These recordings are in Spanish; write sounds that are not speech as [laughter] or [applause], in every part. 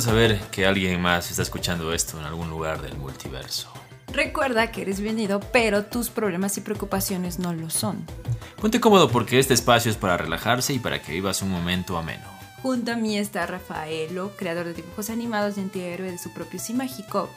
saber que alguien más está escuchando esto en algún lugar del multiverso. Recuerda que eres bienvenido, pero tus problemas y preocupaciones no lo son. Ponte cómodo porque este espacio es para relajarse y para que vivas un momento ameno. Junto a mí está Rafaelo, creador de dibujos animados y antihéroe de su propio Sí Mágico.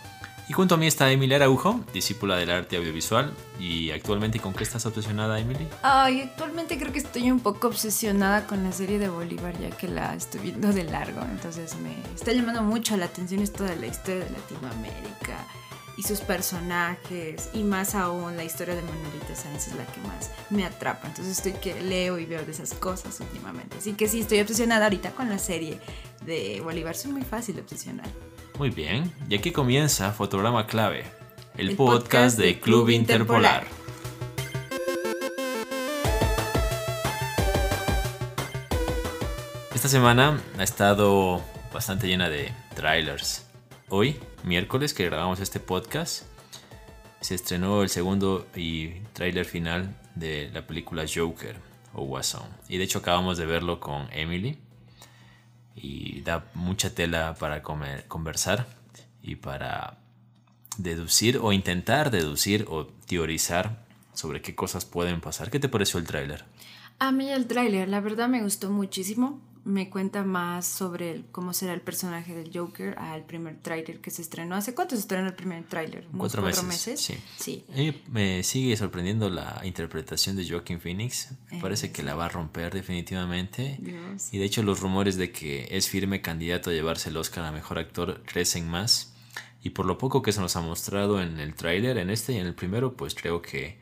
Y junto a mí está Emily Araujo, discípula del arte audiovisual. ¿Y actualmente con qué estás obsesionada, Emily? Ay, actualmente creo que estoy un poco obsesionada con la serie de Bolívar, ya que la estoy viendo de largo. Entonces me está llamando mucho la atención esto de la historia de Latinoamérica y sus personajes. Y más aún la historia de Manuelita Sáenz es la que más me atrapa. Entonces estoy que leo y veo de esas cosas últimamente. Así que sí, estoy obsesionada ahorita con la serie de Bolívar. Soy muy fácil obsesionar. Muy bien, y aquí comienza Fotograma Clave, el, podcast, de Club Interpolar. Esta semana ha estado bastante llena de trailers. Hoy, miércoles que grabamos este podcast, se estrenó el segundo y trailer final de la película Joker o Guasón. Y de hecho acabamos de verlo con Emily y da mucha tela para comer, conversar y para deducir o intentar deducir o teorizar sobre qué cosas pueden pasar. ¿Qué te pareció el tráiler? A mí el tráiler, la verdad me gustó muchísimo. Me cuenta más sobre cómo será el personaje del Joker al primer tráiler que se estrenó. ¿Hace cuánto se estrenó el primer tráiler? Cuatro, cuatro meses. Sí. sí. me sigue sorprendiendo la interpretación de Joaquin Phoenix. Me parece que la va a romper definitivamente. Y de hecho los rumores de que es firme candidato a llevarse el Oscar a Mejor Actor crecen más. Y por lo poco que se nos ha mostrado en el tráiler, en este y en el primero, pues creo que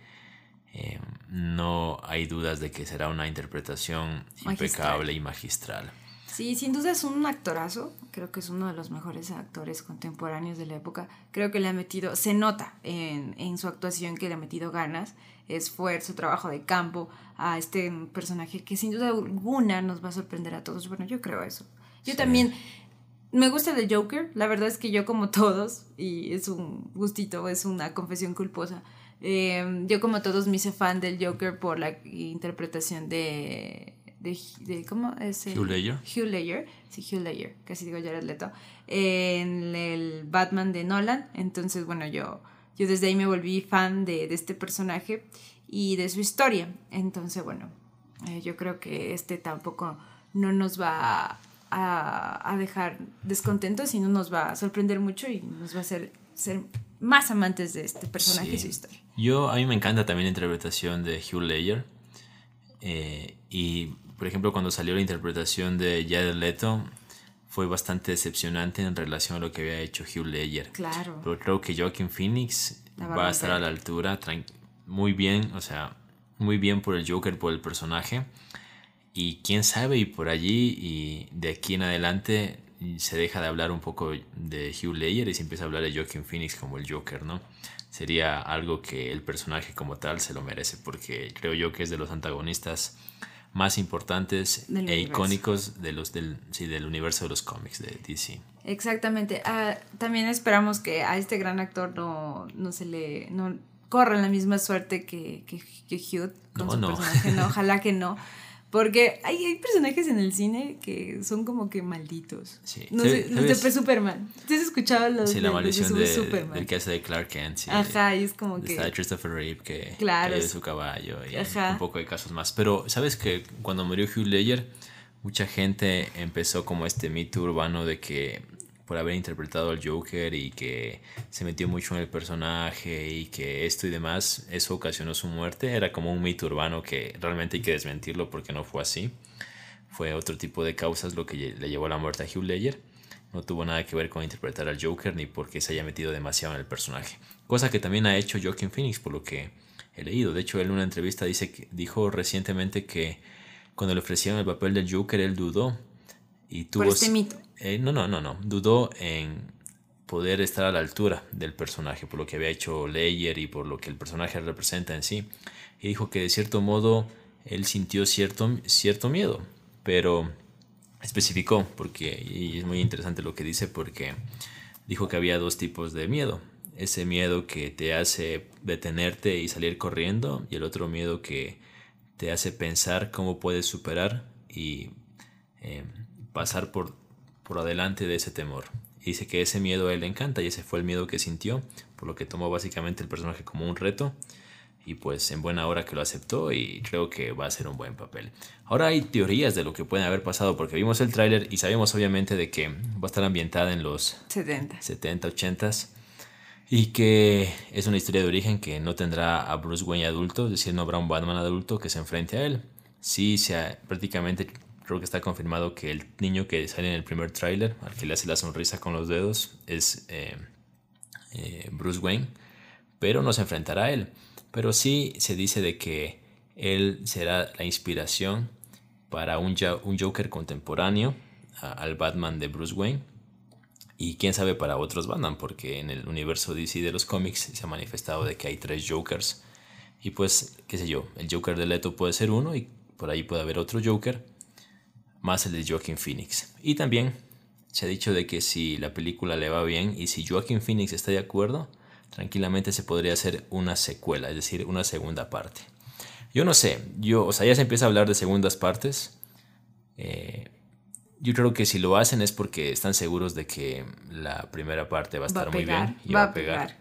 eh, no hay dudas de que será una interpretación impecable y magistral. Sí, sin duda es un actorazo, creo que es uno de los mejores actores contemporáneos de la época, creo que le ha metido, se nota en, en su actuación que le ha metido ganas, esfuerzo, trabajo de campo a este personaje que sin duda alguna nos va a sorprender a todos, bueno, yo creo eso. Yo también me gusta el Joker, la verdad es que yo como todos, y es un gustito, es una confesión culposa, Em, yo como todos me hice fan del Joker por la interpretación de... de, ¿Cómo es? Hugh Ledger. Hugh Ledger, sí, Hugh Ledger, casi digo Jared Leto, en el Batman de Nolan. Entonces, bueno, yo, yo desde ahí me volví fan de, de este personaje y de su historia. Entonces, bueno, eh, yo creo que este tampoco no nos va a, a, dejar descontentos, sino nos va a sorprender mucho y nos va a hacer ser más amantes de este personaje y su historia. Yo, a mí me encanta también la interpretación de Hugh Ledger. Eh, y, por ejemplo, cuando salió la interpretación de Jared Leto, fue bastante decepcionante en relación a lo que había hecho Hugh Ledger. Claro. Pero creo que Joaquin Phoenix va, a estar a la altura, muy bien, o sea, muy bien por el Joker, por el personaje. Y quién sabe, y por allí, y de aquí en adelante, se deja de hablar un poco de Hugh Ledger y se empieza a hablar de Joaquin Phoenix como el Joker, ¿no? sería algo que el personaje como tal se lo merece, porque creo yo que es de los antagonistas más importantes e icónicos de los del, sí, del universo de los cómics de DC. Exactamente. Ah, también esperamos que a este gran actor no, no se le no corra la misma suerte que, que, Hugh con su personaje. No, [laughs] ojalá que no. Porque hay, hay, personajes en el cine que son como que malditos. Sí. No sé, los de Superman. ¿Te has escuchado los sí, la maldición de, Superman? del que hace de Clark Kent. Sí, Ajá, y es como que... Está de Christopher Reeve que claro, de su caballo y un poco de casos más. Pero, ¿sabes que Cuando murió Hugh Ledger, mucha gente empezó como este mito urbano de que por haber interpretado al Joker y que se metió mucho en el personaje y que esto y demás, eso ocasionó su muerte. Era como un mito urbano que realmente hay que desmentirlo porque no fue así. Fue otro tipo de causas lo que le llevó a la muerte a Hugh Ledger. No tuvo nada que ver con interpretar al Joker ni porque se haya metido demasiado en el personaje. Cosa que también ha hecho Joaquin Phoenix, por lo que he leído. De hecho, él en una entrevista dice que, dijo recientemente que cuando le ofrecieron el papel del Joker, él dudó. Y tuvo, por este mito. Eh, no, no, no, no. Dudó en poder estar a la altura del personaje, por lo que había hecho Leyer y por lo que el personaje representa en sí. Y dijo que de cierto modo él sintió cierto, cierto miedo, pero especificó, porque, y es muy interesante lo que dice, porque dijo que había dos tipos de miedo. Ese miedo que te hace detenerte y salir corriendo, y el otro miedo que te hace pensar cómo puedes superar y eh, pasar por por adelante de ese temor. dice que ese miedo a él le encanta y ese fue el miedo que sintió, por lo que tomó básicamente el personaje como un reto y pues en buena hora que lo aceptó y creo que va a ser un buen papel. Ahora hay teorías de lo que puede haber pasado porque vimos el tráiler y sabemos obviamente de que va a estar ambientada en los 70, 70 80 y que es una historia de origen que no tendrá a Bruce Wayne adulto, es decir, no habrá un Batman adulto que se enfrente a él. Sí, se prácticamente creo que está confirmado que el niño que sale en el primer tráiler, al que le hace la sonrisa con los dedos, es eh, eh, Bruce Wayne, pero no se enfrentará a él. Pero sí se dice de que él será la inspiración para un, un Joker contemporáneo al Batman de Bruce Wayne. Y quién sabe para otros Batman, porque en el universo DC de los cómics se ha manifestado de que hay tres Jokers. Y pues, qué sé yo, el Joker de Leto puede ser uno y por ahí puede haber otro Joker, más el de Joaquin Phoenix. Y también se ha dicho de que si la película le va bien y si Joaquin Phoenix está de acuerdo, tranquilamente se podría hacer una secuela, es decir, una segunda parte. Yo no sé, yo, o sea, ya se empieza a hablar de segundas partes. Eh, yo creo que si lo hacen es porque están seguros de que la primera parte va a estar muy bien y va, a pegar.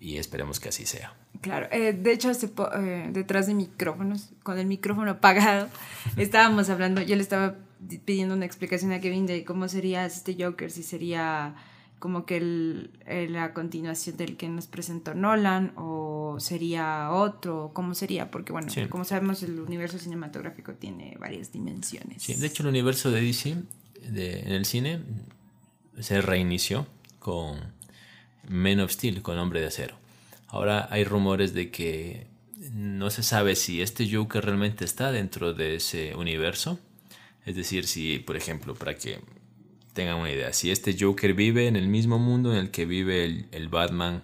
Y esperemos que así sea. Claro, eh, de hecho, eh, detrás de micrófonos, con el micrófono apagado, [laughs] estábamos hablando, yo le estaba pidiendo una explicación a Kevin de cómo sería este Joker, si sería como que el, la continuación del que nos presentó Nolan o sería otro, cómo sería, porque bueno, como sabemos el universo cinematográfico tiene varias dimensiones. Sí, de hecho el universo de DC de, en el cine se reinició con Men of Steel, con Hombre de Acero. Ahora hay rumores de que no se sabe si este Joker realmente está dentro de ese universo. Es decir, si, por ejemplo, para que tengan una idea. Si este Joker vive en el mismo mundo en el que vive el, Batman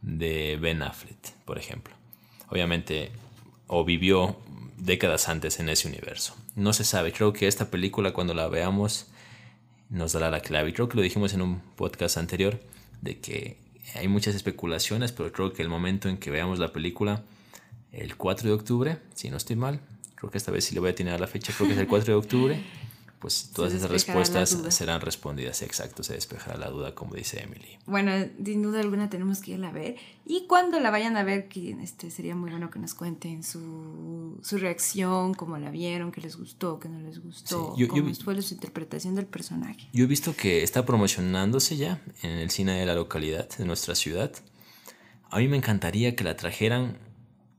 de Ben Affleck, por ejemplo. Obviamente, o vivió décadas antes en ese universo. No se sabe. Creo que esta película, cuando la veamos, nos dará la clave. Creo que lo dijimos en un podcast anterior, de que hay muchas especulaciones, pero creo que el momento en que veamos la película, el 4 de octubre, si no estoy mal, creo que esta vez sí le voy a tener la fecha, creo que es el 4 de octubre [laughs] pues todas esas respuestas serán respondidas. Exacto, se despejará la duda, como dice Emily. Bueno, sin duda alguna tenemos que irla a ver. Y cuando la vayan a ver, que este, sería muy bueno que nos cuenten su, su reacción, cómo la vieron, qué les gustó, qué no les gustó, cómo fue su interpretación del personaje. Yo he visto que está promocionándose ya en el cine de la localidad, de nuestra ciudad. A mí me encantaría que la trajeran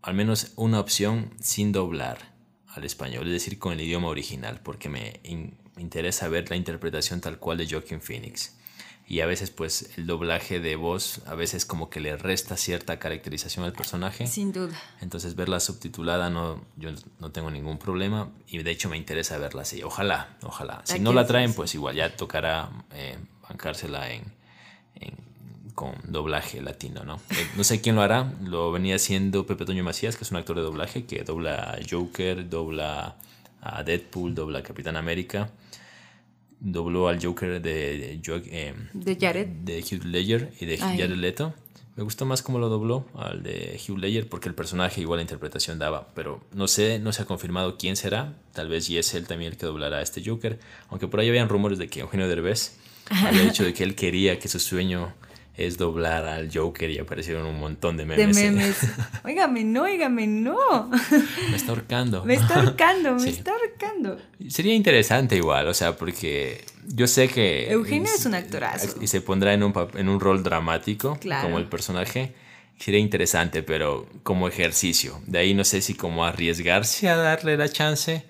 al menos una opción sin doblar al español, es decir, con el idioma original, porque me interesa ver la interpretación tal cual de Joaquin Phoenix. Y a veces pues el doblaje de voz a veces como que le resta cierta caracterización al personaje. Sin duda. Entonces verla subtitulada no, yo no tengo ningún problema y de hecho me interesa verla así. Ojalá, ojalá. Si no la traen pues igual ya tocará eh, bancársela en con doblaje latino, ¿no? Eh, no sé quién lo hará, lo venía haciendo Pepe Toño Macías, que es un actor de doblaje que dobla a Joker, dobla a Deadpool, dobla a Capitán América, dobló al Joker de, eh, de Jared. De Hugh Ledger y de Jared Leto. Me gustó más cómo lo dobló al de Hugh Ledger porque el personaje igual la interpretación daba, pero no sé, no se ha confirmado quién será. Tal vez y es él también el que doblará a este Joker, aunque por ahí habían rumores de que Eugenio Derbez [laughs] había dicho de que él quería que su sueño es doblar al Joker y aparecieron un montón de memes. De [laughs] memes. Óigame, no, óigame, no. [laughs] Me está ahorcando. Me está ahorcando, [laughs] me está ahorcando. Sería interesante igual, o sea, porque yo sé que... Eugenio es, un actorazo. Y se pondrá en un, en un rol dramático, como el personaje. Sería interesante, pero como ejercicio. De ahí no sé si como arriesgarse a darle la chance,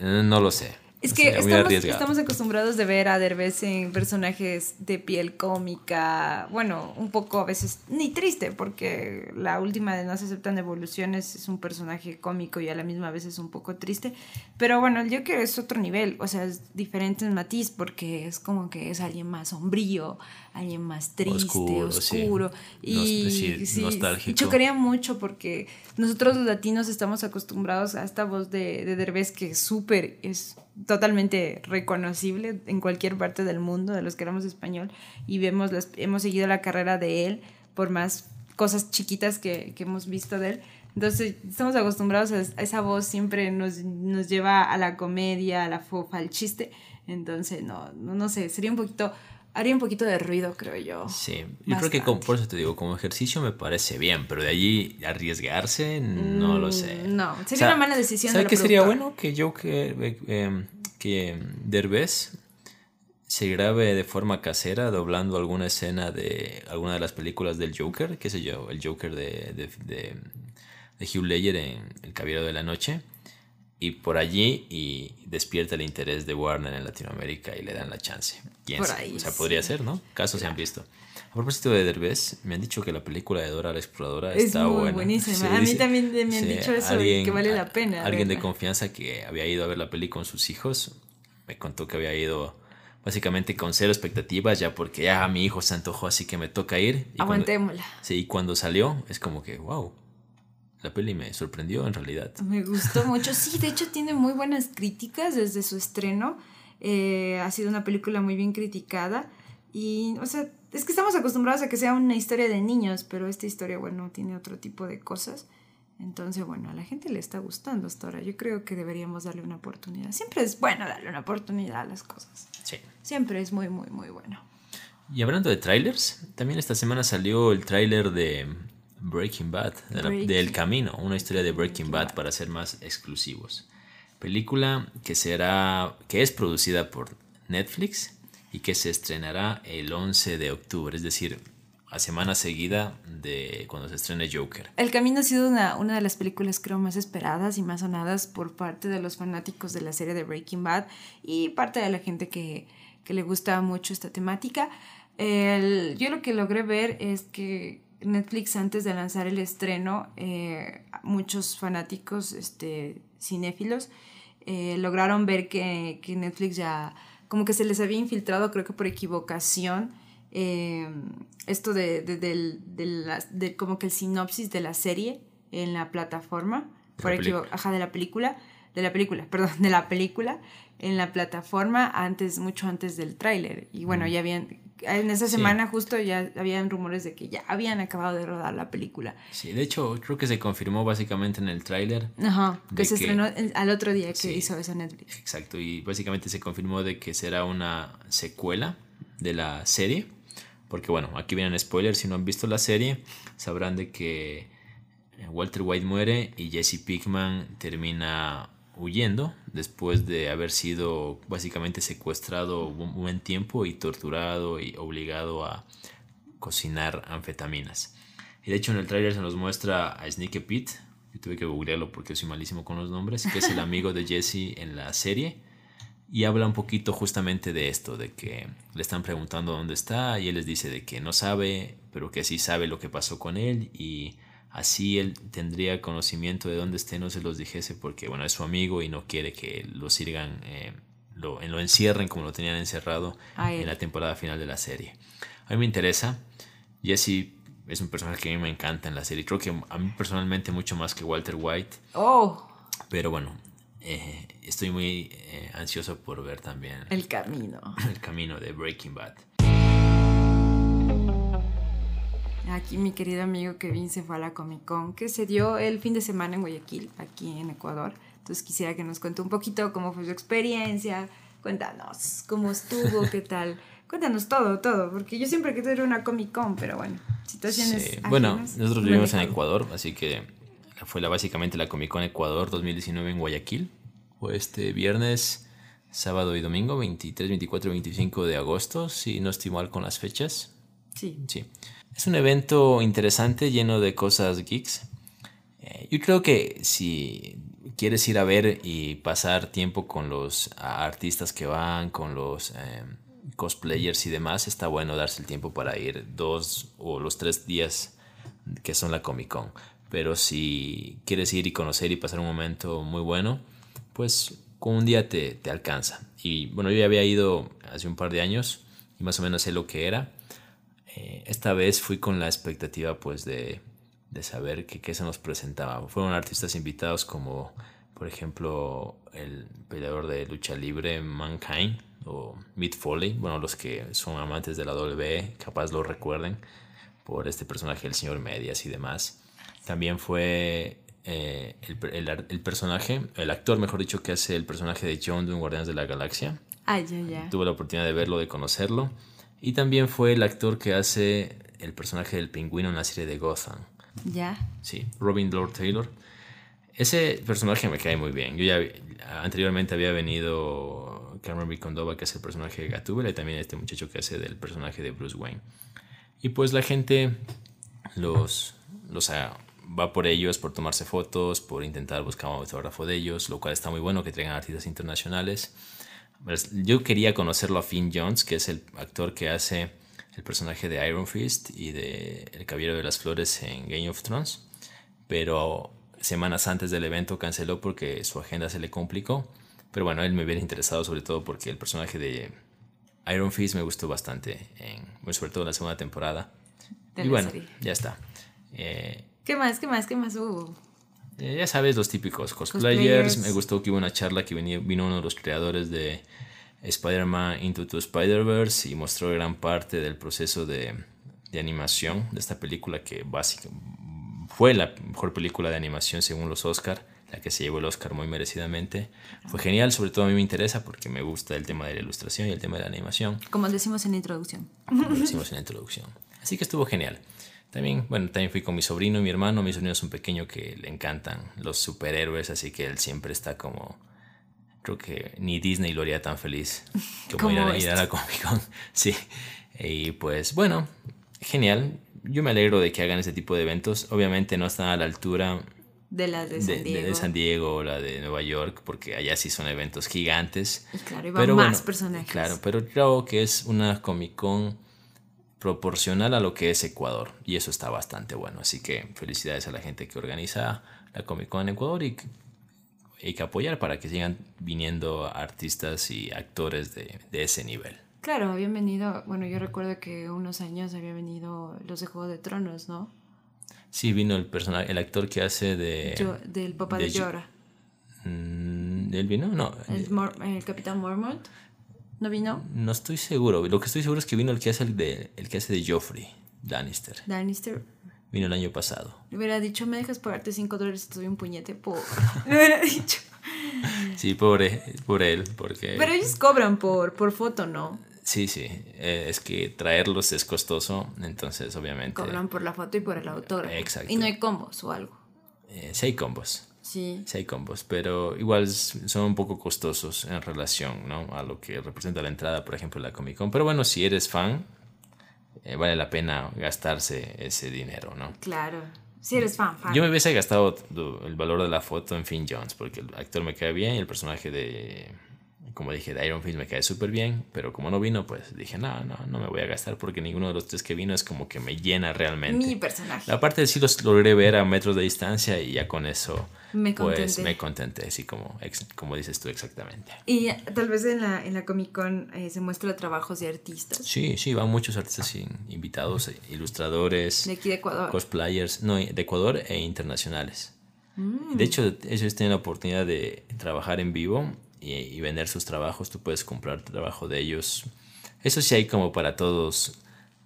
no lo sé. Es que estamos, estamos, acostumbrados de ver a Derbez en personajes de piel cómica, bueno, un poco a veces ni triste, porque la última de No se aceptan evoluciones es un personaje cómico y a la misma vez es un poco triste, pero bueno, el Joker es otro nivel, o sea, es diferente en matiz porque es como que es alguien más sombrío, alguien más triste, oscuro, y sí, chocaría mucho porque nosotros los latinos estamos acostumbrados a esta voz de, de Derbez que es súper, es totalmente reconocible en cualquier parte del mundo de los que hablamos español y vemos hemos seguido la carrera de él por más cosas chiquitas que, que hemos visto de él. Entonces, estamos acostumbrados a, esa voz, siempre nos, nos lleva a la comedia, a la fofa, al chiste. Entonces, no, no, no sé, sería un poquito haría un poquito de ruido, creo yo. Sí, yo creo que por eso te digo, como ejercicio me parece bien, pero de allí arriesgarse, no lo sé. Mm, no, sería una mala decisión. ¿Sabes qué sería bueno? Que yo, que, eh, em, que Derbez se grabe de forma casera doblando alguna escena de alguna de las películas del Joker, qué sé yo, el Joker de, de, de, de Hugh Ledger en El Caballero de la Noche y por allí y despierta el interés de Warner en Latinoamérica y le dan la chance. por ahí, o sea, podría ser, ¿no? Casos se han visto. A propósito de Derbez, me han dicho que la película de Dora la Exploradora es está muy buenísima. a mí también me han dicho eso, que vale la pena. Alguien de confianza que había ido a ver la peli con sus hijos me contó que había ido básicamente con cero expectativas, ya porque ya mi hijo se antojó, así que me toca ir. Y Aguantémosla. sí, y cuando salió, es como que, wow, la peli me sorprendió en realidad. Me gustó mucho. Sí, de hecho tiene muy buenas críticas desde su estreno. Eh, ha sido una película muy bien criticada. Y, o sea, es que estamos acostumbrados a que sea una historia de niños, pero esta historia, bueno, tiene otro tipo de cosas. Entonces, bueno, a la gente le está gustando hasta ahora. Yo creo que deberíamos darle una oportunidad. Siempre es bueno darle una oportunidad a las cosas. Sí. Siempre es muy, muy, muy bueno. Y hablando de trailers, también esta semana salió el tráiler de Breaking Bad, del Camino, una historia de Breaking, Bad, para ser más exclusivos. Película que será, que es producida por Netflix y que se estrenará el 11 de octubre, es decir, a semana seguida de cuando se estrene Joker. El Camino ha sido una, una de las películas creo más esperadas y más sonadas por parte de los fanáticos de la serie de Breaking Bad y parte de la gente que, que le gusta mucho esta temática. El, yo lo que logré ver es que Netflix antes de lanzar el estreno, eh, muchos fanáticos este, cinéfilos eh, lograron ver que, Netflix ya como que se les había infiltrado, creo que por equivocación, eh, esto de, de, como que el sinopsis de la serie en la plataforma, por ajá, de la película, de la película, [laughs] perdón, de la película en la plataforma antes, mucho antes del tráiler. Y bueno, ya habían, en esa semana justo ya habían rumores de que ya habían acabado de rodar la película. Sí, de hecho creo que se confirmó básicamente en el tráiler. Ajá, que se estrenó al otro día que hizo eso Netflix. Exacto, y básicamente se confirmó de que será una secuela de la serie. Porque bueno, aquí vienen spoilers, si no han visto la serie, sabrán de que Walter White muere y Jesse Pickman termina huyendo después de haber sido básicamente secuestrado un buen tiempo y torturado y obligado a cocinar anfetaminas. Y de hecho en el trailer se nos muestra a Sneaky Pete, yo tuve que googlearlo porque soy malísimo con los nombres, que es el amigo de Jesse en la serie. Y habla un poquito justamente de esto, de que le están preguntando dónde está y él les dice de que no sabe, pero que sí sabe lo que pasó con él y Así él tendría conocimiento de dónde esté, no se los dijese porque, bueno, es su amigo y no quiere que lo sirgan, eh, lo, lo, encierren como lo tenían encerrado en la temporada final de la serie. A mí me interesa. Jesse es un personaje que a mí me encanta en la serie. Creo que a mí personalmente mucho más que Walter White. Oh. Pero bueno, eh, estoy muy eh, ansioso por ver también. El camino. [clears throat] El camino de Breaking Bad. Aquí mi querido amigo Kevin se fue a la Comic Con que se dio el fin de semana en Guayaquil, aquí en Ecuador. Entonces quisiera que nos cuente un poquito cómo fue su experiencia, cuéntanos cómo estuvo, qué tal. Cuéntanos todo, todo, porque yo siempre quiero ir a una Comic Con, pero bueno, situaciones. Sí. Bueno, nosotros vivimos en Ecuador, así que fue la, básicamente la Comic Con Ecuador 2019 en Guayaquil. Fue este viernes, sábado y domingo, 23, 24 y 25 de agosto, si no estoy mal con las fechas. Sí. Sí. Es un evento interesante, lleno de cosas geeks. Eh, yo creo que si quieres ir a ver y pasar tiempo con los artistas que van, con los eh, cosplayers y demás, está bueno darse el tiempo para ir dos o los tres días que son la Comic Con. Pero si quieres ir y conocer y pasar un momento muy bueno, pues con un día te, te alcanza. Y bueno, yo ya había ido hace un par de años y más o menos sé lo que era. Eh, esta vez fui con la expectativa pues de, de saber que, qué se nos presentaba. Fueron artistas invitados como por ejemplo el peleador de lucha libre Mankind o Mick Foley, bueno los que son amantes de la WWE capaz lo recuerden por este personaje, el señor Medias y demás. También fue eh, el, el, personaje, el actor, mejor dicho, que hace el personaje de John de un Guardianes de la Galaxia. Ay, ya, ya. Tuve la oportunidad de verlo, de conocerlo. Y también fue el actor que hace el personaje del pingüino en la serie de Gotham. Ya. Sí, Robin Lord Taylor. Ese personaje me cae muy bien. Yo ya anteriormente había venido Cameron Bicondova, que es el personaje de Gatúbela, y también este muchacho que hace del personaje de Bruce Wayne. Y pues la gente los, los va por ellos, por tomarse fotos, por intentar buscar un autógrafo de ellos, lo cual está muy bueno que traigan artistas internacionales. Pues, yo quería conocerlo a Finn Jones, que es el actor que hace el personaje de Iron Fist y de El Caballero de las Flores en Game of Thrones, pero semanas antes del evento canceló porque su agenda se le complicó. Pero bueno, él me hubiera interesado sobre todo porque el personaje de Iron Fist me gustó bastante, en, sobre todo en la segunda temporada. y bueno, ya está. Eh, ¿Qué más? ¿Qué más? ¿Qué más hubo? Eh, ya sabes, los típicos cosplayers. Me gustó que hubo una charla que vino uno de los creadores de Spider-Man Into the Spider-Verse y mostró gran parte del proceso de, de animación de esta película que básicamente fue la mejor película de animación según los Oscar, la que se llevó el Oscar muy merecidamente. Fue genial, sobre todo a mí me interesa porque me gusta el tema de la ilustración y el tema de la animación. Como decimos en la introducción. Como decimos en la introducción. Así que estuvo genial. También, bueno, también fui con mi sobrino y mi hermano. Mi sobrino es un pequeño que le encantan los superhéroes, así que él siempre está como... Creo que ni Disney lo haría tan feliz [laughs] como ir a, ir a la Comic Con. [laughs] Sí. Y pues bueno, genial. Yo me alegro de que hagan ese tipo de eventos. Obviamente no están a la altura de las de San Diego. De, San Diego o la de Nueva York, porque allá sí son eventos gigantes. Y claro, y van más personajes. Claro, pero creo que es una Comic Con proporcional a lo que es Ecuador. Y eso está bastante bueno. Así que felicidades a la gente que organiza la Comic Con en Ecuador y hay que apoyar para que sigan viniendo artistas y actores de, ese nivel. Claro, habían venido, bueno, yo recuerdo que unos años había venido los de Juego de Tronos, ¿no? Sí, vino el personaje, el actor que hace de... del papá de, Llora. Mm, ¿Él vino? No. El, el Capitán Mormont. ¿No vino? No estoy seguro. Lo que estoy seguro es que vino el que hace el de, el que hace de Joffrey, Lannister. Lannister. Vino el año pasado. Le hubiera dicho, me dejas pagarte 5 dólares y te doy un puñete. Por... [laughs] [laughs] Le hubiera dicho. Sí, pobre, por él, porque... Pero ellos cobran por, por foto, ¿no? Sí, sí. Eh, es que traerlos es costoso, entonces obviamente... Cobran por la foto y por el autor. Exacto. Y no hay combos o algo. Eh, sí hay combos. Sí. hay combos, pero igual son un poco costosos en relación ¿no? a lo que representa la entrada, por ejemplo, la Comic Con. Pero bueno, si eres fan, eh, vale la pena gastarse ese dinero, ¿no? Claro. Si eres fan, fan. Yo me hubiese gastado el valor de la foto en Finn Jones, porque el actor me cae bien y el personaje de como dije, de Iron Fist me cae súper bien, pero como no vino, pues dije, no, no, no me voy a gastar porque ninguno de los tres que vino es como que me llena realmente. Mi personaje. Aparte de sí los logré ver a metros de distancia y ya con eso me pues me contenté, así como, como dices tú exactamente. Y tal vez en la, en la Comic Con eh, se muestra trabajos de artistas. Sí, sí, van muchos artistas invitados, eh, ilustradores. De aquí de Ecuador. Cosplayers, no, de Ecuador e internacionales. Mm. De hecho, ellos tienen la oportunidad de trabajar en vivo y, vender sus trabajos, tú puedes comprar trabajo de ellos. Eso sí hay como para todos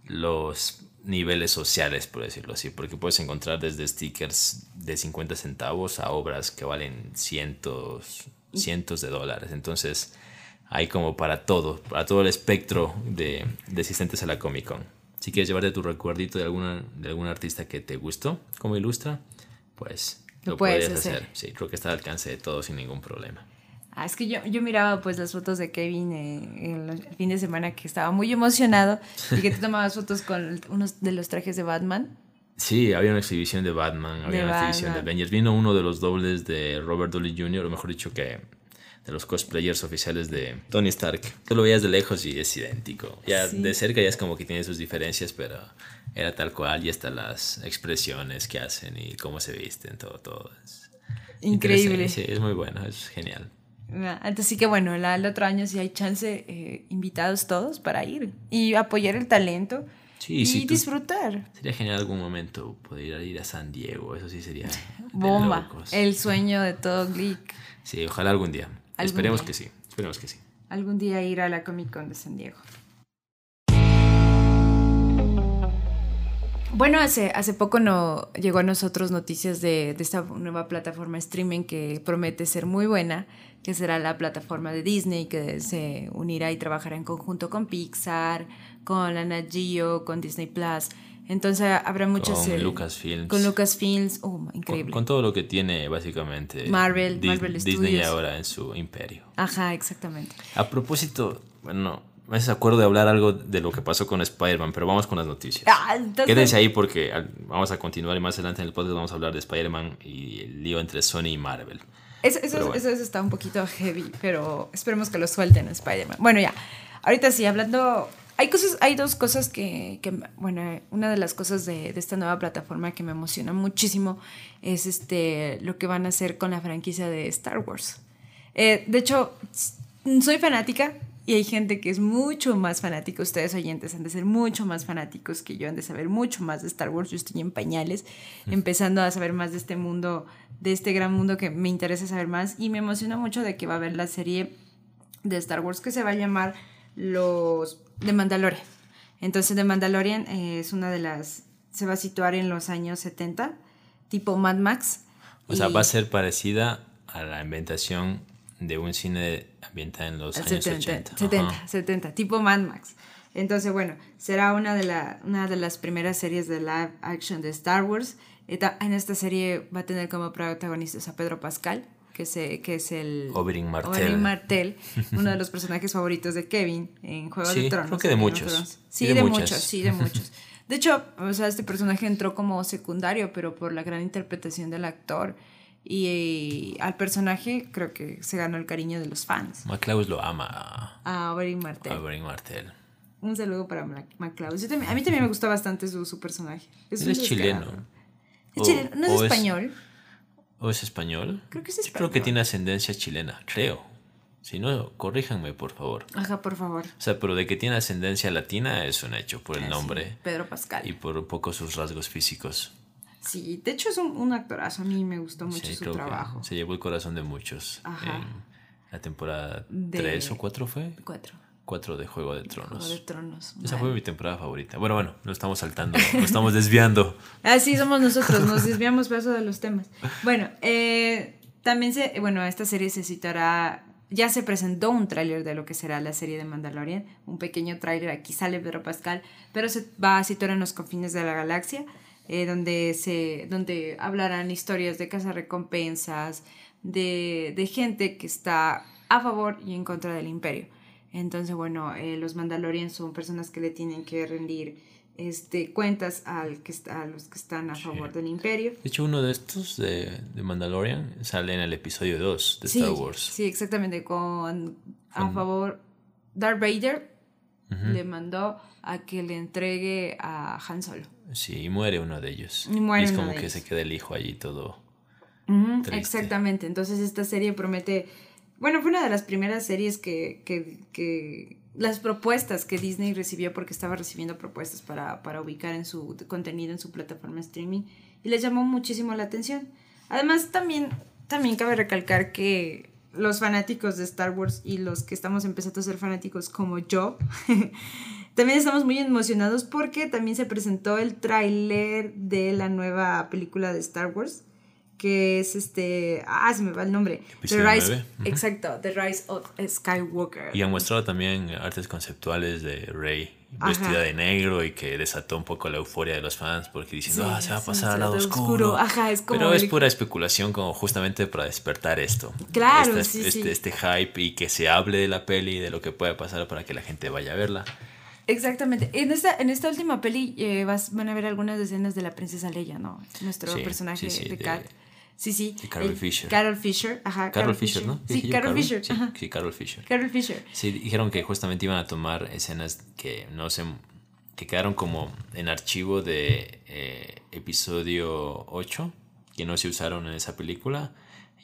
los niveles sociales, por decirlo así, porque puedes encontrar desde stickers de 50 centavos a obras que valen cientos, cientos de dólares. Entonces, hay como para todo, para todo el espectro de, de asistentes a la Comic Con. Si quieres llevarte tu recuerdito de alguna, de algún artista que te gustó, como ilustra, pues lo, puedes hacer. hacer. Sí, creo que está al alcance de todo sin ningún problema. Ah, es que yo, yo miraba pues las fotos de Kevin eh, el, fin de semana que estaba muy emocionado y que te [laughs] tomabas fotos con unos de los trajes de Batman. Sí, había una exhibición de Batman, había una exhibición de Avengers. Vino uno de los dobles de Robert Downey Jr., o mejor dicho que de los cosplayers oficiales de Tony Stark. Tú lo veías de lejos y es idéntico. Ya de cerca ya es como que tiene sus diferencias, pero era tal cual y hasta las expresiones que hacen y cómo se visten, todo, todo. Es Increíble. Sí, es muy bueno, es genial. Entonces sí que bueno, el, otro año si hay chance, eh, invitados todos para ir y apoyar el talento y disfrutar. Sería genial algún momento poder ir a San Diego, eso sí sería bomba, el sueño de todo geek. Sí, ojalá algún día. esperemos que sí, esperemos que sí. Algún día ir a la Comic Con de San Diego. Bueno, hace, hace poco no llegó a nosotros noticias de, de, esta nueva plataforma streaming que promete ser muy buena, que será la plataforma de Disney, que se unirá y trabajará en conjunto con Pixar, con la Nat Geo, con Disney Plus. Entonces habrá muchas... Con Lucasfilms. Con Lucasfilms, oh, increíble. Con, todo lo que tiene básicamente Marvel, Marvel Disney ahora en su imperio. Ajá, exactamente. A propósito, bueno, me haces acuerdo de hablar algo de lo que pasó con Spider-Man, pero vamos con las noticias. Ah, Quédense ahí porque vamos a continuar y más adelante en el podcast vamos a hablar de Spider-Man y el lío entre Sony y Marvel. Eso, eso, eso, está un poquito heavy, pero esperemos que lo suelten Spider-Man. Bueno, ya, ahorita sí, hablando... Hay, cosas, hay dos cosas que, que bueno, una de las cosas de, de, esta nueva plataforma que me emociona muchísimo es este, lo que van a hacer con la franquicia de Star Wars. Eh, de hecho, soy fanática, y hay gente que es mucho más fanática, ustedes oyentes han de ser mucho más fanáticos que yo, han de saber mucho más de Star Wars, yo estoy en pañales, empezando a saber más de este mundo, de este gran mundo que me interesa saber más y me emociona mucho de que va a haber la serie de Star Wars que se va a llamar Los de Mandalorian. Entonces The Mandalorian es una de las, se va a situar en los años 70, tipo Mad Max. O sea, va a ser parecida a la inventación de un cine ambientado en los años 80. 70, 70, tipo Mad Max. Entonces, bueno, será una de, la, una de las primeras series de live action de Star Wars. En esta serie va a tener como protagonistas a Pedro Pascal, que, se, que es el... Oberyn Martell. Martell, [laughs] uno de los personajes favoritos de Kevin en Juego de Tronos. creo que de muchos. Sí, de, muchos, [laughs] sí, de muchos. De hecho, o sea, este personaje entró como secundario, pero por la gran interpretación del actor y, al personaje creo que se ganó el cariño de los fans. McClaus lo ama. A Oberyn Martell. A Oberyn Martell. Un saludo para McClaus. a mí también me gustó bastante su, su personaje. Es, es chileno. Es chileno. ¿No es español? ¿O es español? Creo que es español. creo que tiene ascendencia chilena, creo. Si no, corríjanme, por favor. Ajá, por favor. O sea, pero de que tiene ascendencia latina es un hecho por el ah, nombre. Pedro Pascal. Y por un poco sus rasgos físicos. Sí, de hecho es un, un actorazo, a mí me gustó mucho su trabajo. Se llevó el corazón de muchos. En la temporada 3 o 4 fue. 4. 4 de Juego de Tronos. Juego de Tronos. Esa fue mi temporada favorita. Bueno, bueno, lo estamos saltando, lo estamos desviando. [laughs] Así somos nosotros, nos desviamos paso de los temas. Bueno, eh, también se, bueno, esta serie se citará ya se presentó un tráiler de lo que será la serie de Mandalorian, un pequeño tráiler, aquí sale Pedro Pascal, pero se va a situar en los confines de la galaxia. Eh, donde, se, donde hablarán historias de cazarrecompensas, de, de gente que está a favor y en contra del imperio. Entonces, bueno, eh, los Mandalorians son personas que le tienen que rendir este, cuentas al que a los que están a favor del imperio. De hecho, uno de estos de, de Mandalorian sale en el episodio 2 de Star Wars. Sí, exactamente, con a favor Darth Vader le mandó a que le entregue a Han Solo. Sí, y muere uno de ellos. Y, es como que se queda el hijo allí todo. exactamente. Entonces esta serie promete. Bueno, fue una de las primeras series que, que, que, las propuestas que Disney recibió porque estaba recibiendo propuestas para, para ubicar en su contenido en su plataforma streaming y les llamó muchísimo la atención. Además, también, también cabe recalcar que los fanáticos de Star Wars y los que estamos empezando a ser fanáticos como yo, [laughs] También estamos muy emocionados porque también se presentó el tráiler de la nueva película de Star Wars, que es este, ah, se me va el nombre. The Rise, Exacto, The Rise of Skywalker. Y han mostrado también artes conceptuales de Rey vestida de negro y que desató un poco la euforia de los fans porque diciendo, ah, se va a pasar al lado oscuro. Ajá, es como Pero es pura especulación como justamente para despertar esto. Claro, este, este, este, hype y que se hable de la peli, de lo que puede pasar para que la gente vaya a verla. Exactamente. En esta, en esta última peli eh, vas, van a ver algunas escenas de la princesa Leia, ¿no? Nuestro personaje de, Cat. Sí, sí. Carol Fisher. Carol Fisher, ajá. Carol, Fisher, ¿no? Sí, Carol, Fisher. Sí, Carol Fisher. Carol Fisher. Sí, dijeron que justamente iban a tomar escenas que no se que quedaron como en archivo de eh, episodio 8, que no se usaron en esa película,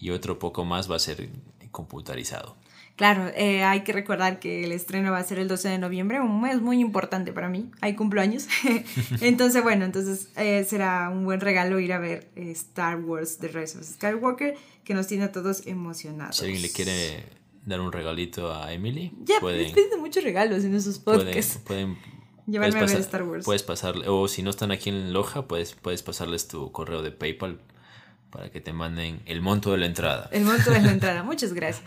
y otro poco más va a ser computarizado. Claro, eh, hay que recordar que el estreno va a ser el 12 de noviembre, un mes muy importante para mí, hay cumpleaños. [laughs] entonces, bueno, entonces eh, será un buen regalo ir a ver eh, Star Wars The Rise of Skywalker, que nos tiene a todos emocionados. Si alguien le quiere dar un regalito a Emily, ya pueden, piden muchos regalos en esos podcasts. Pueden, [laughs] Llevarme a ver Star Wars. Puedes pasarle, o si no están aquí en Loja, puedes, puedes pasarles tu correo de PayPal para que te manden el monto de la entrada. El monto de la [laughs] entrada, muchas gracias.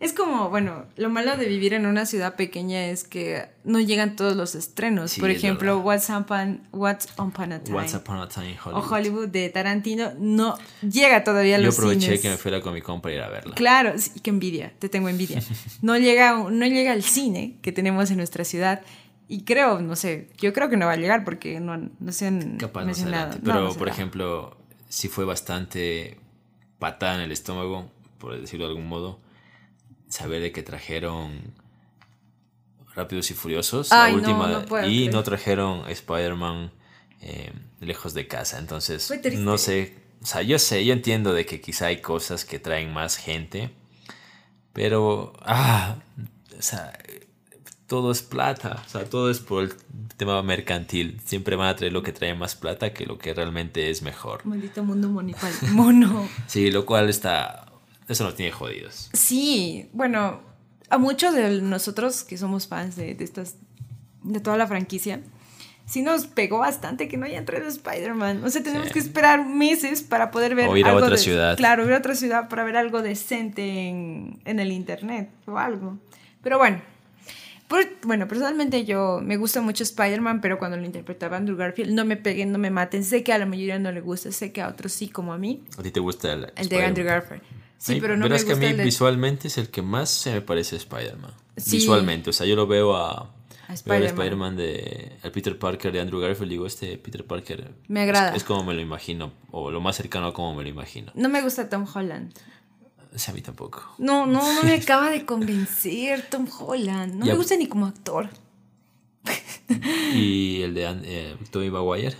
Es como, bueno, lo malo de vivir en una ciudad pequeña es que no llegan todos los estrenos. Por ejemplo, What's Upon, What's Upon a Time. What's Upon a Time Hollywood. O Hollywood de Tarantino no llega todavía a los Yo aproveché que me fui a la Comic Con para ir a verla. Claro, sí, qué envidia, te tengo envidia. [laughs] No llega, no llega al cine que tenemos en nuestra ciudad. Y creo, no sé, yo creo que no va a llegar porque no, no se han Capaz mencionado. Pero, por ejemplo, sí fue bastante patada en el estómago, por decirlo de algún modo, saber de que trajeron Rápidos y Furiosos, la última, y no trajeron Spider-Man eh, lejos de casa. Entonces, no sé, o sea, yo sé, yo entiendo de que quizá hay cosas que traen más gente, pero, ah, o sea, todo es plata, o sea, todo es por el tema mercantil. Siempre van a traer lo que trae más plata que lo que realmente es mejor. Maldito mundo monipal. [laughs] Mono. sí, lo cual está. Eso nos tiene jodidos. Sí, bueno, a muchos de nosotros que somos fans de, estas. de toda la franquicia. Sí nos pegó bastante que no haya entrado Spider-Man. O sea, tenemos que esperar meses para poder ver. O ir a otra ciudad. Claro, ir a otra ciudad para ver algo decente en, en el internet o algo. Pero bueno, bueno, personalmente yo me gusta mucho Spider-Man, pero cuando lo interpretaba Andrew Garfield, no me peguen, no me maten. Sé que a la mayoría no le gusta, sé que a otros sí, como a mí. ¿A ti te gusta el, el de Andrew Garfield? Sí, pero no me gusta que a mí visualmente es el que más se me parece a Spider-Man. Visualmente, o sea, yo lo veo a, a Spider-Man de el Peter Parker de Andrew Garfield, digo, este Peter Parker me agrada. Es, como me lo imagino, o lo más cercano a como me lo imagino. No me gusta Tom Holland. A mí tampoco. No, no, no me acaba de convencer Tom Holland. No me gusta ni como actor. [laughs] ¿Y el de eh, Tobey Maguire?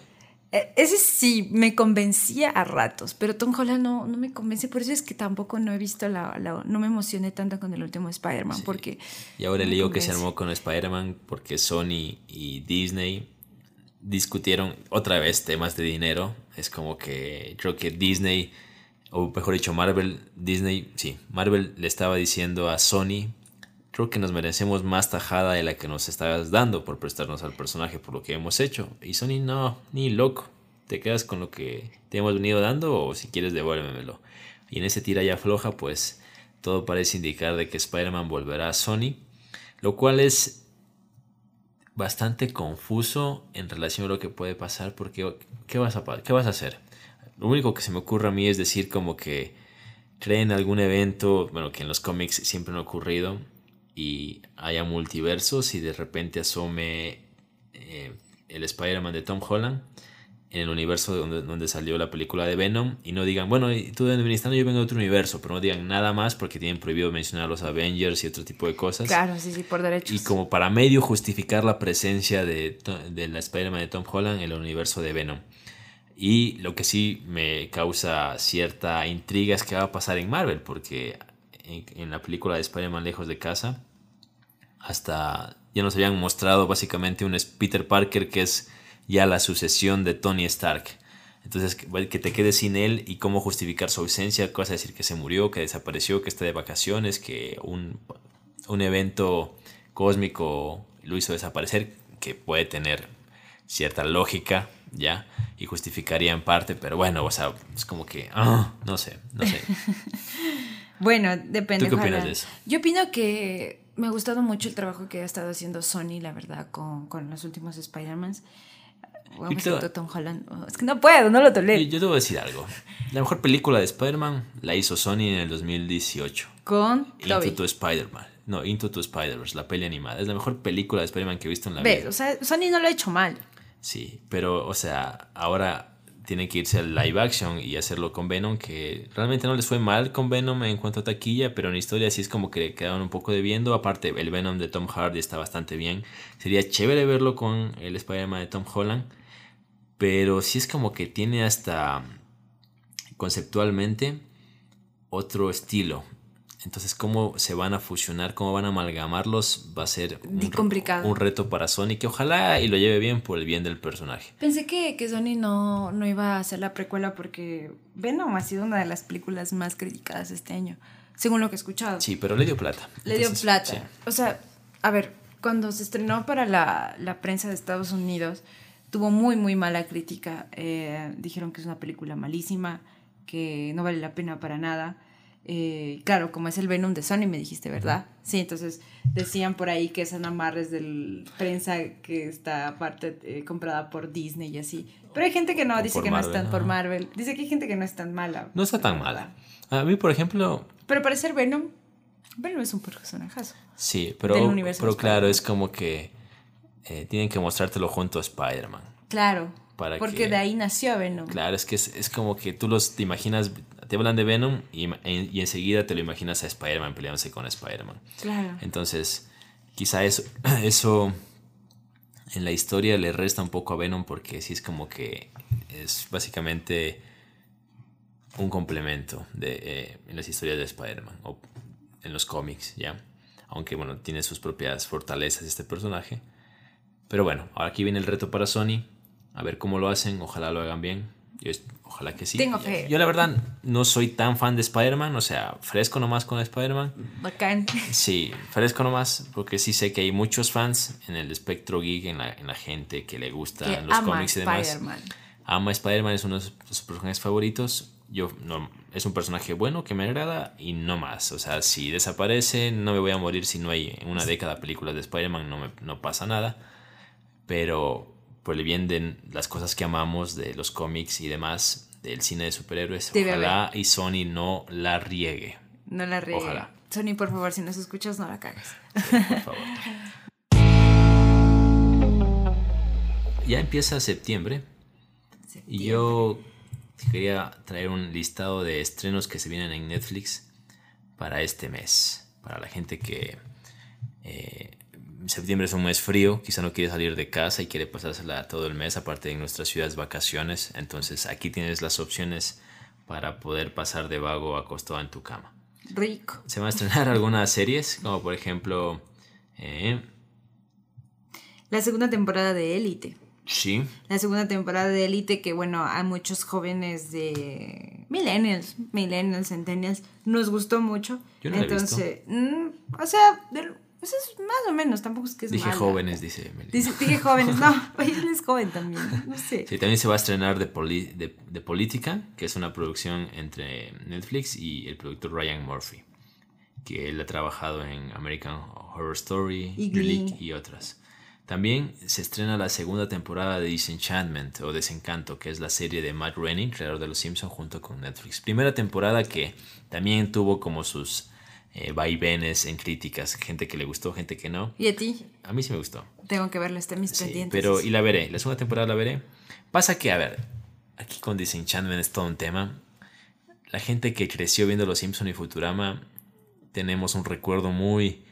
E, ese sí me convencía a ratos, pero Tom Holland no, no me convence. Por eso es que tampoco no he visto la. no me emocioné tanto con el último Spider-Man. porque Y ahora el lío que se armó con Spider-Man, porque Sony y Disney discutieron otra vez temas de dinero. Es como que creo que Disney o mejor dicho, Marvel, Disney, sí, Marvel le estaba diciendo a Sony, creo que nos merecemos más tajada de la que nos estabas dando por prestarnos al personaje por lo que hemos hecho. Y Sony, no, ni loco, te quedas con lo que te hemos venido dando o si quieres devuélvemelo. Y en ese tira ya floja, pues todo parece indicar de que Spider-Man volverá a Sony, lo cual es bastante confuso en relación a lo que puede pasar porque ¿qué vas a, qué vas a hacer? Lo único que se me ocurre a mí es decir como que creen algún evento, bueno, que en los cómics siempre han ocurrido y haya multiversos y de repente asome eh, el Spider-Man de Tom Holland en el universo donde, donde, salió la película de Venom y no digan, bueno, tú de venís, yo vengo de otro universo, pero no digan nada más porque tienen prohibido mencionar a los Avengers y otro tipo de cosas. Claro, sí, sí, por derechos. Y como para medio justificar la presencia de, de la Spider-Man de Tom Holland en el universo de Venom. Y lo que sí me causa cierta intriga es qué va a pasar en Marvel, porque en, la película de Spider-Man Lejos de Casa, hasta ya nos habían mostrado básicamente un Peter Parker que es ya la sucesión de Tony Stark. Entonces, que te quedes sin él y cómo justificar su ausencia, qué vas a decir que se murió, que desapareció, que está de vacaciones, que un, un evento cósmico lo hizo desaparecer, que puede tener cierta lógica, ¿ya? Y justificaría en parte, pero bueno, o sea, es como que, ah, no sé, no sé. [laughs] bueno, depende. ¿Tú qué opinas de eso? Yo opino que me ha gustado mucho el trabajo que ha estado haciendo Sony, la verdad, con, con los últimos Spider-Mans. Tom Holland. Oh, es que no puedo, no lo tolero. Yo debo decir algo. La mejor película de Spider-Man la hizo Sony en el 2018. Con Into to Spider-Man. No, Into to Spider-Verse, la peli animada. Es la mejor película de Spider-Man que he visto en la vida. O sea, Sony no lo ha hecho mal. Sí, pero, o sea, ahora tienen que irse al live action y hacerlo con Venom, que realmente no les fue mal con Venom en cuanto a taquilla, pero en historia sí es como que quedaron un poco debiendo. Aparte, el Venom de Tom Hardy está bastante bien. Sería chévere verlo con el Spider-Man de Tom Holland, pero sí es como que tiene hasta conceptualmente otro estilo. Entonces, cómo se van a fusionar, cómo van a amalgamarlos, va a ser un, complicado. un reto para Sony que ojalá y lo lleve bien por el bien del personaje. Pensé que, que Sony no, no iba a hacer la precuela porque Venom ha sido una de las películas más criticadas este año, según lo que he escuchado. Sí, pero le dio plata. Le dio plata. O sea, a ver, cuando se estrenó para la, la prensa de Estados Unidos, tuvo muy, muy mala crítica. Eh, dijeron que es una película malísima, que no vale la pena para nada. Eh, claro, como es el Venom de Sony, me dijiste, ¿verdad? Sí, entonces decían por ahí que son amarres de prensa que está aparte eh, comprada por Disney y así. Pero hay gente que no, dice que no es tan por Marvel. Dice que hay gente que no es tan mala. No está tan mala. A mí, por ejemplo... Pero para ser Venom, Venom es un personajazo. Sí, pero, pero claro, es como que eh, tienen que mostrártelo junto a Spider-Man. Claro. porque de ahí nació Venom. Claro, es que es, como que tú los te imaginas, te hablan de Venom y, y enseguida te lo imaginas a Spider-Man peleándose con Spider-Man. Claro. Entonces, quizá eso, [clears throat] eso en la historia le resta un poco a Venom porque sí es como que es básicamente un complemento de, eh, en las historias de Spider-Man o en los cómics, ¿ya? Aunque, bueno, tiene sus propias fortalezas este personaje. Pero bueno, ahora aquí viene el reto para Sony. A ver cómo lo hacen. Ojalá lo hagan bien. Yo, ojalá que sí. Tengo fe. Yo la verdad no soy tan fan de Spider-Man. O sea, fresco nomás con Spider-Man. Bacán. [laughs] Sí, fresco nomás. Porque sí sé que hay muchos fans en el espectro geek, en la, gente que le gustan los cómics y demás. Ama Spider-Man. Es uno de sus personajes favoritos. Yo no, es un personaje bueno que me agrada y no más. O sea, si desaparece, no me voy a morir si no hay en una década películas de Spider-Man, no, no pasa nada pero por el bien de las cosas que amamos, de los cómics y demás, del cine de superhéroes, ojalá y Sony no la riegue. No la riegue. Ojalá. Sony, por favor, si nos escuchas, no la cagues. por favor. [laughs] ya empieza septiembre, y yo quería traer un listado de estrenos que se vienen en Netflix para este mes, para la gente que eh, septiembre es un mes frío, quizá no quiere salir de casa y quiere pasársela todo el mes, aparte de nuestras ciudades vacaciones. Entonces aquí tienes las opciones para poder pasar de vago acostado en tu cama. Rico. Se van a estrenar algunas series, como por ejemplo... Eh, la segunda temporada de Élite. Sí. La segunda temporada de Élite, que bueno, hay muchos jóvenes de millennials, millennials, centennials, nos gustó mucho. Yo no Entonces, mm, o sea, pues es más o menos, tampoco es que es Dije jóvenes, dice dije jóvenes, no, [laughs] él es joven también, no sé. Sí, también se va a estrenar de, de, Política, que es una producción entre Netflix y el productor Ryan Murphy, que él ha trabajado en American Horror Story, y, y otras. También se estrena la segunda temporada de Disenchantment o Desencanto, que es la serie de Matt Groening, creador de Los Simpsons, junto con Netflix. Primera temporada que también tuvo como sus eh, vaivenes en críticas, gente que le gustó, gente que no. ¿Y a ti? A mí sí me gustó. Tengo que verla, está en mis pendientes. Pero, y la veré, la segunda temporada la veré. Pasa que, a ver, aquí con Disenchantment es todo un tema. La gente que creció viendo Los Simpson y Futurama, tenemos un recuerdo muy,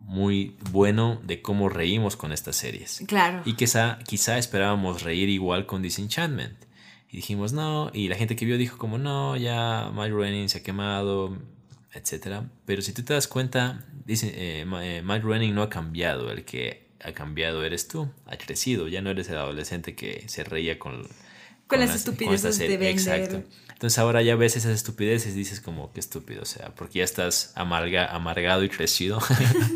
muy bueno de cómo reímos con estas series. Claro. Y quizá, quizá esperábamos reír igual con Disenchantment. Y dijimos no, y la gente que vio dijo como no, ya Mike Renning se ha quemado, etcétera. Pero si tú te das cuenta, dice, eh, eh, Mike Renning no ha cambiado, el que ha cambiado eres tú, ha crecido, ya no eres el adolescente que se reía con, con, las, estupideces de vender. Exacto. Entonces ahora ya ves esas estupideces y dices como, qué estúpido, o sea, porque ya estás amarga, amargado y crecido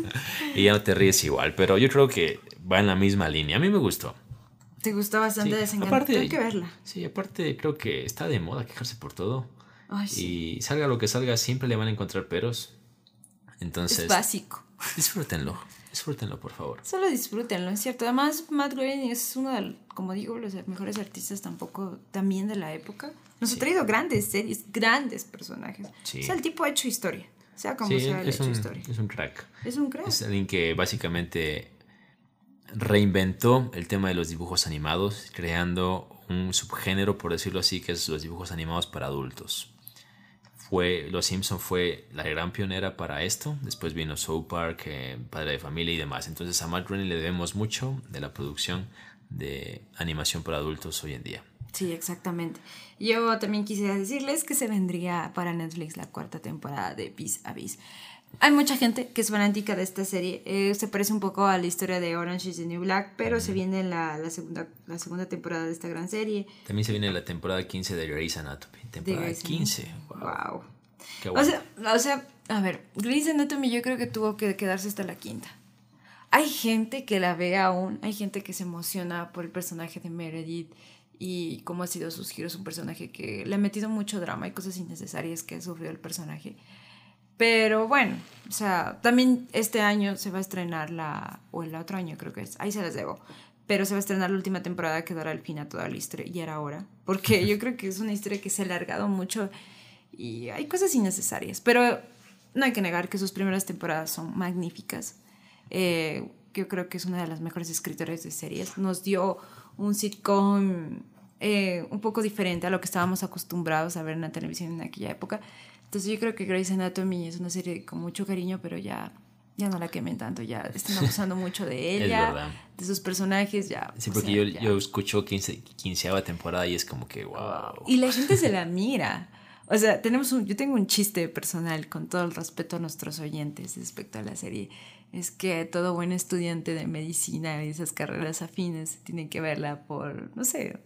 [laughs] y ya no te ríes igual, pero yo creo que va en la misma línea, a mí me gustó. Te gustó bastante sí. Aparte, Tengo que verla. Sí, aparte creo que está de moda quejarse por todo. Y salga lo que salga, siempre le van a encontrar peros. Entonces. Es básico. Disfrútenlo. Disfrútenlo, por favor. Solo disfrútenlo, es cierto. Además, Matt Groening es uno de, como digo, los mejores artistas tampoco, también de la época. Nos ha traído grandes series, grandes personajes. O sea, el tipo ha hecho historia. Sea como sea, ha hecho historia. Es un crack. Es un crack. Es alguien que básicamente reinventó el tema de los dibujos animados, creando un subgénero, por decirlo así, que es los dibujos animados para adultos fue, Los Simpson fue la gran pionera para esto. Después vino South Park, eh, Padre de Familia y demás. Entonces a Matt Groening le debemos mucho de la producción de animación para adultos hoy en día. Sí, exactamente. Yo también quisiera decirles que se vendría para Netflix la cuarta temporada de Vis a Vis. Hay mucha gente que es fanática de esta serie. Eh, se parece un poco a la historia de Orange is the New Black, pero se viene la, la, segunda, la segunda temporada de esta gran serie. También se viene la temporada 15 de Grey's Anatomy. Temporada 15. Wow. Qué bueno. o, sea, o sea, a ver, Grey's Anatomy yo creo que tuvo que quedarse hasta la quinta. hay gente que la ve aún, hay gente que se emociona por el personaje de Meredith y cómo ha sido sus giros, un personaje que le ha metido mucho drama y cosas innecesarias que ha sufrido el personaje. Pero bueno, o sea, también este año se va a estrenar la, o el otro año creo que es, ahí se les debo, pero se va a estrenar la última temporada que dará el fin a toda la historia y era hora, porque yo [laughs] creo que es una historia que se ha alargado mucho y hay cosas innecesarias, pero no hay que negar que sus primeras temporadas son magníficas. Eh, yo creo que es una de las mejores escritoras de series. Nos dio un sitcom eh, un poco diferente a lo que estábamos acostumbrados a ver en la televisión en aquella época. Entonces yo creo que Grey's Anatomy es una serie con mucho cariño, pero ya, ya no la quemen tanto, ya están abusando mucho de [laughs] ella, de sus personajes, ya. Sí, porque yo, yo escucho quince, quinceava temporada y es como que, wow. Y la gente se la [laughs] mira. O sea, tenemos un, yo tengo un chiste personal con todo el respeto a nuestros oyentes respecto a la serie. Es que todo buen estudiante de medicina y esas carreras afines tiene que verla por, no sé,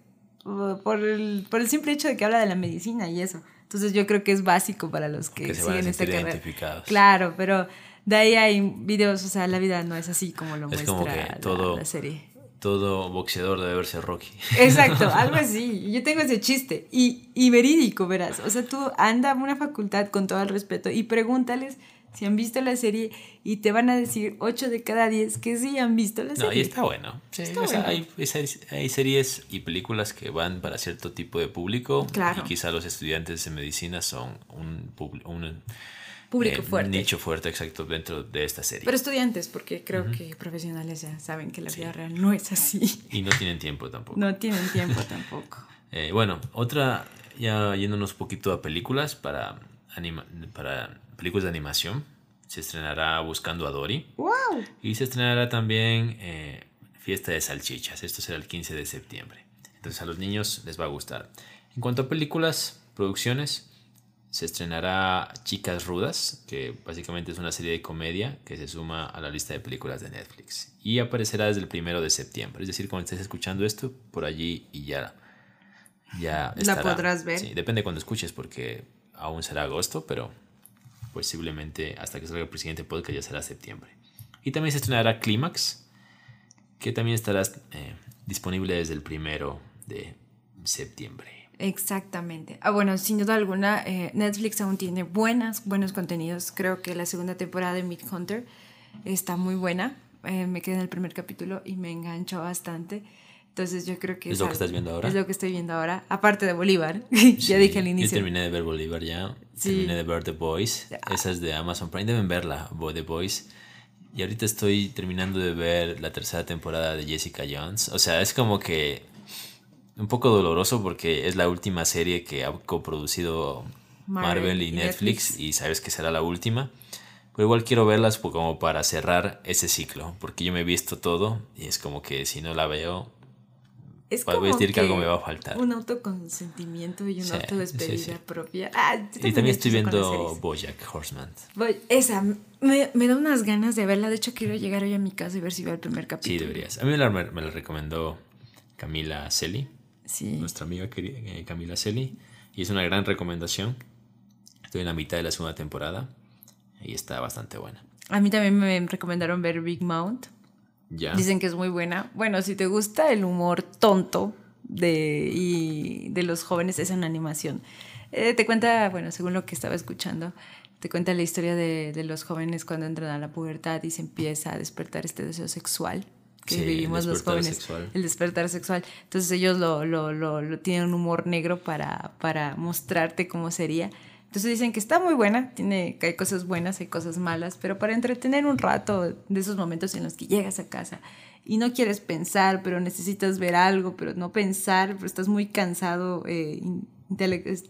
por el, por el simple hecho de que habla de la medicina y eso. Entonces yo creo que es básico para los que, siguen esta carrera. Claro, pero de ahí hay videos, o sea, la vida no es así como lo muestra la serie todo boxeador debe verse Rocky. Exacto, [laughs] algo así. Yo tengo ese chiste. Y, y verídico, verás. O sea, tú anda a una facultad con todo el respeto y pregúntales si han visto la serie y te van a decir 8 de cada 10 que sí han visto la serie. No, y está bueno. Hay, hay, series y películas que van para cierto tipo de público. Claro. Y quizá los estudiantes de medicina son un, un público eh, fuerte. Nicho fuerte, exacto, dentro de esta serie. Pero estudiantes, porque creo que profesionales ya saben que la vida real no es así. Y no tienen tiempo tampoco. No tienen tiempo [laughs] tampoco. Eh, bueno, otra, ya yéndonos un poquito a películas para, para películas de animación. Se estrenará Buscando a Dory. ¡Wow! Y se estrenará también eh, Fiesta de Salchichas. Esto será el 15 de septiembre. Entonces a los niños les va a gustar. En cuanto a películas, producciones, se estrenará Chicas Rudas, que básicamente es una serie de comedia que se suma a la lista de películas de Netflix. Y aparecerá desde el primero de septiembre. Es decir, cuando estés escuchando esto, por allí y ya. Ya estará. La podrás ver. Sí, depende cuando escuches, porque aún será agosto, pero posiblemente hasta que salga el siguiente podcast ya será septiembre. Y también se estrenará Clímax, que también estará eh, disponible desde el primero de septiembre. Exactamente. Ah, bueno, sin duda alguna, eh, Netflix aún tiene buenas, buenos contenidos. Creo que la segunda temporada de Meat Hunter está muy buena. Eh, me quedé en el primer capítulo y me enganchó bastante. Entonces yo creo que... ¿Es, lo que estás viendo ahora? Es lo que estoy viendo ahora. Aparte de Bolívar. [laughs] ya dije al inicio. Yo terminé de ver Bolívar ya. Terminé de ver The Boys. Esa es de Amazon Prime. Deben verla, The Boys. Y ahorita estoy terminando de ver la tercera temporada de Jessica Jones. O sea, es como que un poco doloroso porque es la última serie que ha coproducido Marvel, y, Netflix, y sabes que será la última. Pero igual quiero verlas como para cerrar ese ciclo, porque yo me he visto todo y es como que si no la veo, es voy a decir que, algo me va a faltar. Un autoconsentimiento y una autodespedida propia. Ah, y también estoy viendo Bojack Horseman. esa, me, me, da unas ganas de verla. De hecho, quiero llegar hoy a mi casa y ver si veo el primer capítulo. Sí, deberías. A mí me la, me la recomendó Camila Celi nuestra amiga eh, Camila Celi, y es una gran recomendación. Estoy en la mitad de la segunda temporada y está bastante buena. A mí también me recomendaron ver Big Mount. Ya. Dicen que es muy buena. Bueno, si te gusta el humor tonto de, y de los jóvenes, es una animación. Eh, te cuenta, bueno, según lo que estaba escuchando, te cuenta la historia de, de, los jóvenes cuando entran a la pubertad y se empieza a despertar este deseo sexual que vivimos los jóvenes, el despertar sexual. Entonces ellos lo, lo, lo, tienen un humor negro para, para mostrarte cómo sería. Entonces dicen que está muy buena, tiene, que hay cosas buenas, hay cosas malas, pero para entretener un rato de esos momentos en los que llegas a casa y no quieres pensar, pero necesitas ver algo, pero no pensar, pero estás muy cansado, eh,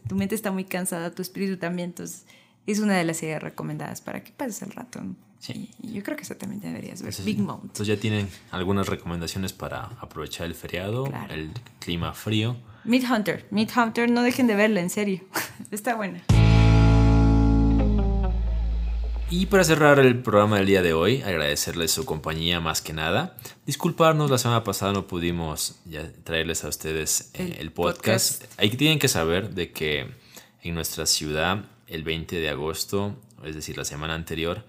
tu mente está muy cansada, tu espíritu también, entonces es una de las series recomendadas para que pases el rato. Sí. Y yo creo que eso también deberías ver. Big Mount. Entonces ya tienen algunas recomendaciones para aprovechar el feriado, el clima frío. Meat Hunter. Meat Hunter, no dejen de verla, en serio. [laughs] Está buena. Y para cerrar el programa del día de hoy, agradecerles su compañía más que nada. Disculparnos, la semana pasada no pudimos ya traerles a ustedes eh, el, podcast. Ahí tienen que saber de que en nuestra ciudad, el 20 de agosto, es decir, la semana anterior,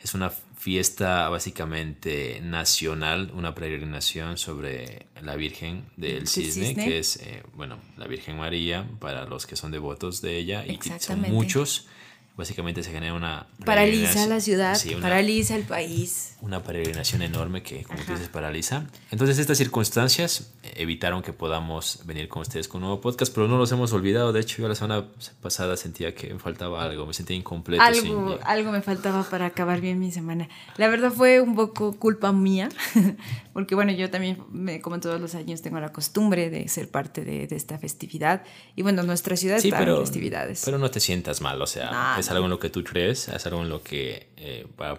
Es una fiesta básicamente nacional, una peregrinación sobre la Virgen del Cisne, que es, eh, bueno, la Virgen María, para los que son devotos de ella, y son muchos básicamente se genera una... Paraliza la ciudad, paraliza el país. Una peregrinación enorme que, como tú dices, paraliza. Entonces estas circunstancias evitaron que podamos venir con ustedes con un nuevo podcast, pero no los hemos olvidado. De hecho, yo la semana pasada sentía que me faltaba algo, me sentía incompleto. Algo, algo me faltaba para acabar bien mi semana. La verdad fue un poco culpa mía, [laughs] porque bueno, yo también, como todos los años, tengo la costumbre de ser parte de, esta festividad. Y bueno, nuestra ciudad está en festividades. Pero no te sientas mal, o sea, es algo en lo que tú crees, es algo en lo que eh, va,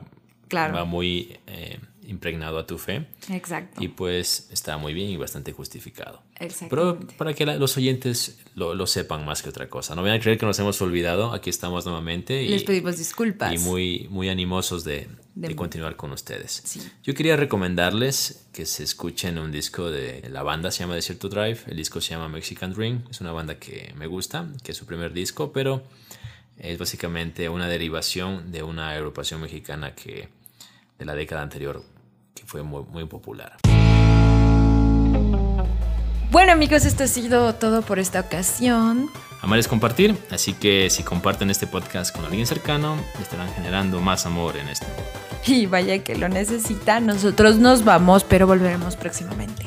va, muy eh, impregnado a tu fe. Exacto. Y pues está muy bien y bastante justificado. Pero para que los oyentes lo, sepan más que otra cosa. No vayan a creer que nos hemos olvidado, aquí estamos nuevamente. Y, Les pedimos disculpas. Y muy, muy animosos de, de, continuar con ustedes. Yo quería recomendarles que se escuchen un disco de la banda, se llama Desierto Drive, el disco se llama Mexican Dream, es una banda que me gusta, que es su primer disco, pero es básicamente una derivación de una agrupación mexicana que de la década anterior que fue muy, muy popular. Bueno amigos, esto ha sido todo por esta ocasión. Amar es compartir, así que si comparten este podcast con alguien cercano, estarán generando más amor en este Y vaya que lo necesita, nosotros nos vamos, pero volveremos próximamente.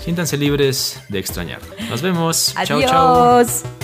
Siéntanse libres de extrañar. Nos vemos. Adiós. Chao, chao.